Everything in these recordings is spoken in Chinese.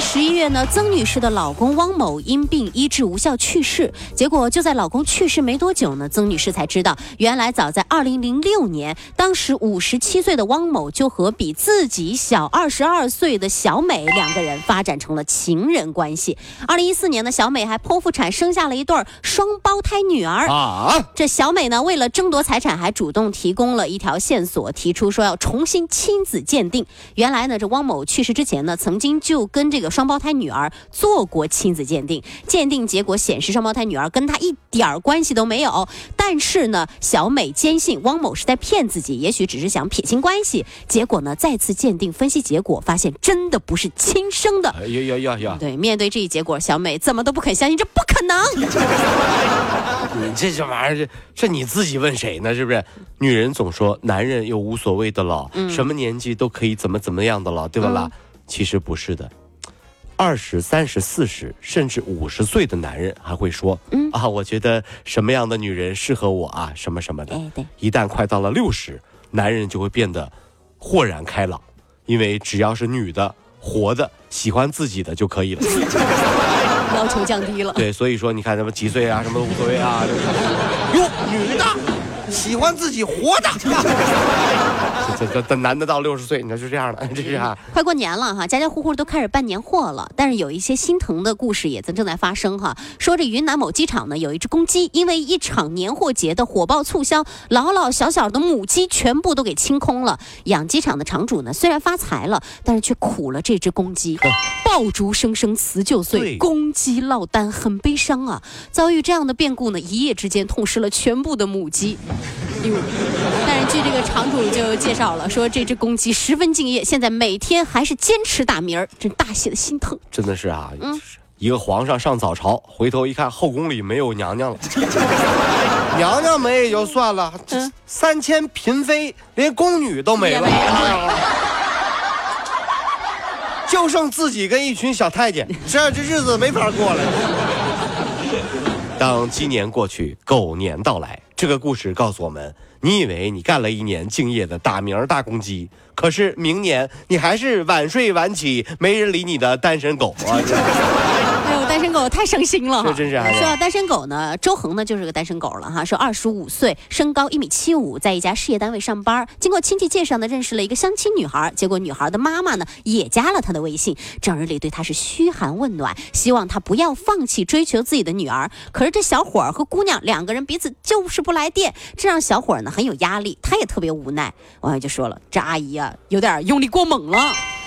十一月呢，曾女士的老公汪某因病医治无效去世。结果就在老公去世没多久呢，曾女士才知道，原来早在二零零六年，当时五十七岁的汪某就和比自己小二十二岁的小美两个人发展成了情人关系。二零一四年呢，小美还剖腹产生下了一对双胞胎女儿。啊，这小美呢，为了争夺财产，还主动提供了一条线索，提出说要重新亲子鉴定。原来呢，这汪某去世之前呢，曾经就跟这个双胞胎女儿做过亲子鉴定，鉴定结果显示双胞胎女儿跟她一点儿关系都没有。但是呢，小美坚信汪某是在骗自己，也许只是想撇清关系。结果呢，再次鉴定分析结果发现，真的不是亲生的。哎呀呀呀呀！对，面对这一结果，小美怎么都不肯相信，这不可能。你这这玩意儿，这这你自己问谁呢？是不是？女人总说男人又无所谓的了，什么年纪都可以怎么怎么样的了，对吧啦？其实不是的。二十三十四十甚至五十岁的男人还会说：“嗯啊，我觉得什么样的女人适合我啊，什么什么的。哎对一旦快到了六十，男人就会变得豁然开朗，因为只要是女的、活的、喜欢自己的就可以了。要求降低了。对，所以说你看什么几岁啊，什么都无所谓啊。哟，女的喜欢自己活的，这这这男的到六十岁，你看就这样的，这是啊。快过年了哈，家家户户都开始办年货了，但是有一些心疼的故事也在正在发生哈。说这云南某机场呢，有一只公鸡，因为一场年货节的火爆促销，老老小小的母鸡全部都给清空了。养鸡场的场主呢，虽然发财了，但是却苦了这只公鸡。爆竹声声辞旧岁，公鸡落单，很悲伤啊！遭遇这样的变故呢，一夜之间痛失了全部的母鸡。哟，但是据这个场主就介绍了，说这只公鸡十分敬业，现在每天还是坚持打鸣儿，真大写的心疼。真的是啊，嗯一个皇上上早朝，回头一看后宫里没有娘娘了，娘娘没也就算了，三千嫔妃连宫女都没了，就剩自己跟一群小太监，这这日子没法过了。当鸡年过去，狗年到来，这个故事告诉我们：你以为你干了一年敬业的打鸣大公鸡，可是明年你还是晚睡晚起、没人理你的单身狗啊！狗 太伤心了说到单身狗呢，周恒呢就是个单身狗了哈。说二十五岁，身高一米七五，在一家事业单位上班。经过亲戚介绍呢，认识了一个相亲女孩，结果女孩的妈妈呢也加了他的微信，整日里对他是嘘寒问暖，希望他不要放弃追求自己的女儿。可是这小伙儿和姑娘两个人彼此就是不来电，这让小伙儿呢很有压力，他也特别无奈。网友就说了，这阿姨啊有点用力过猛了。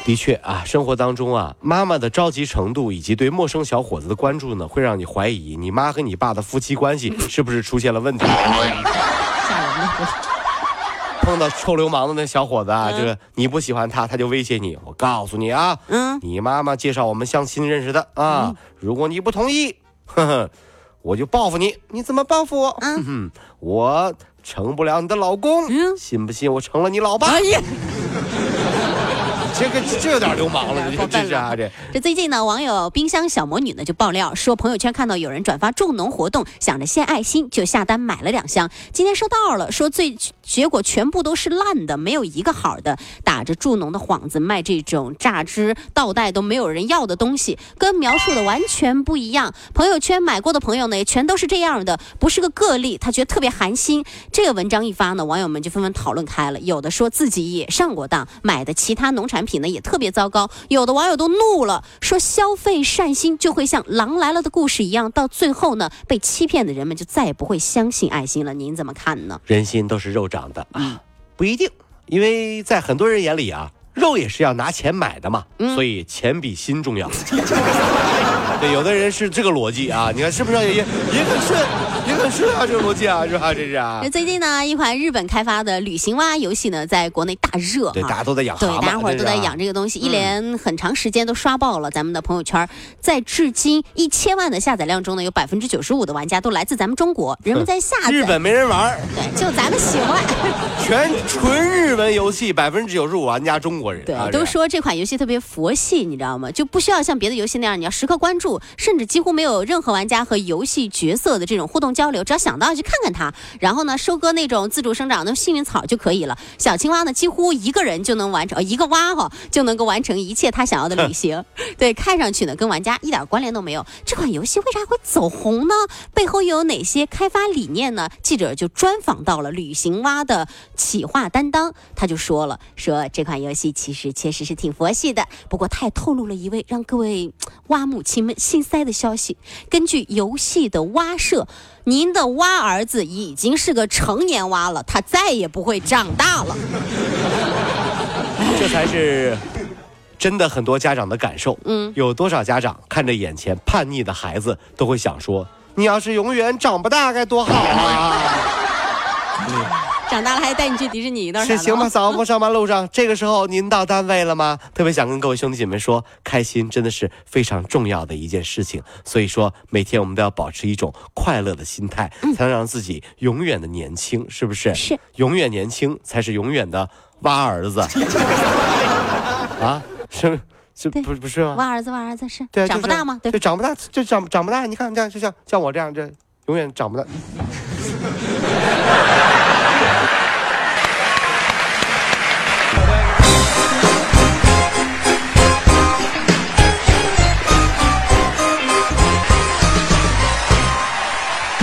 的确啊，生活当中啊，妈妈的着急程度以及对陌生小伙子的关注呢，会让你怀疑你妈和你爸的夫妻关系 是不是出现了问题。吓人的。碰到臭流氓的那小伙子啊，嗯这个你不喜欢他，他就威胁你。我告诉你啊，嗯，你妈妈介绍我们相亲认识的啊，如果你不同意，呵呵，我就报复你。你怎么报复我？嗯哼哼，我成不了你的老公，嗯信不信我成了你老爸？哎呀。这个这有点流氓了，这过分了这是啊这。这最近呢，网友冰箱小魔女呢就爆料说，朋友圈看到有人转发助农活动，想着献爱心，就下单买了两箱。今天收到了，说最结果全部都是烂的，没有一个好的。打着助农的幌子卖这种榨汁倒带都没有人要的东西，跟描述的完全不一样。朋友圈买过的朋友呢，也全都是这样的，不是个个例。他觉得特别寒心。这个文章一发呢，网友们就纷纷讨论开了，有的说自己也上过当，买的其他农产品呢也特别糟糕。有的网友都怒了，说消费善心就会像《狼来了》的故事一样，到最后呢，被欺骗的人们就再也不会相信爱心了。您怎么看呢？人心都是肉长的啊，不一定，因为在很多人眼里啊，肉也是要拿钱买的嘛，所以钱比心重要。对，有的人是这个逻辑啊，你看是不是也也也很顺？也很是啊，这个逻辑啊，是吧？这是啊那。最近呢，一款日本开发的旅行蛙游戏呢，在国内大热对，大家都在养对，大家伙儿都在养这个东西，一连很长时间都刷爆了咱们的朋友圈。在至今一千万的下载量中呢，有百分之九十五的玩家都来自咱们中国，人们在下载。日本没人玩，对，就咱们喜欢。全纯日文游戏，百分之九十五玩家中国人。对啊，都说这款游戏特别佛系，你知道吗？就不需要像别的游戏那样，你要时刻关注，甚至几乎没有任何玩家和游戏角色的这种互动交流，只要想到去看看它，然后呢，收割那种自主生长的幸运草就可以了。小青蛙呢，几乎一个人就能完成，一个蛙哈、就能够完成一切他想要的旅行。对，看上去呢，跟玩家一点关联都没有。这款游戏为啥会走红呢？背后又有哪些开发理念呢？记者就专访到了旅行蛙的企划担当，他就说了，说这款游戏其实确实是挺佛系的，不过他也透露了一位让各位蛙母亲们心塞的消息。根据游戏的蛙社，您的蛙儿子已经是个成年蛙了，他再也不会长大了。这才是真的很多家长的感受。嗯，有多少家长看着眼前叛逆的孩子，都会想说：“你要是永远长不大该多好啊！” 长大了还带你去迪士尼呢？是行吧？嫂子上班路上，这个时候您到单位了吗？特别想跟各位兄弟姐妹说，开心真的是非常重要的一件事情。所以说，每天我们都要保持一种快乐的心态，才能让自己永远的年轻，是不是？是，永远年轻才是永远的蛙儿子 啊？是是对不不是吗？蛙儿子，蛙儿子是对啊，长不大吗？对就长不大，就长长不大。你看这样，就像像我这样，这永远长不大。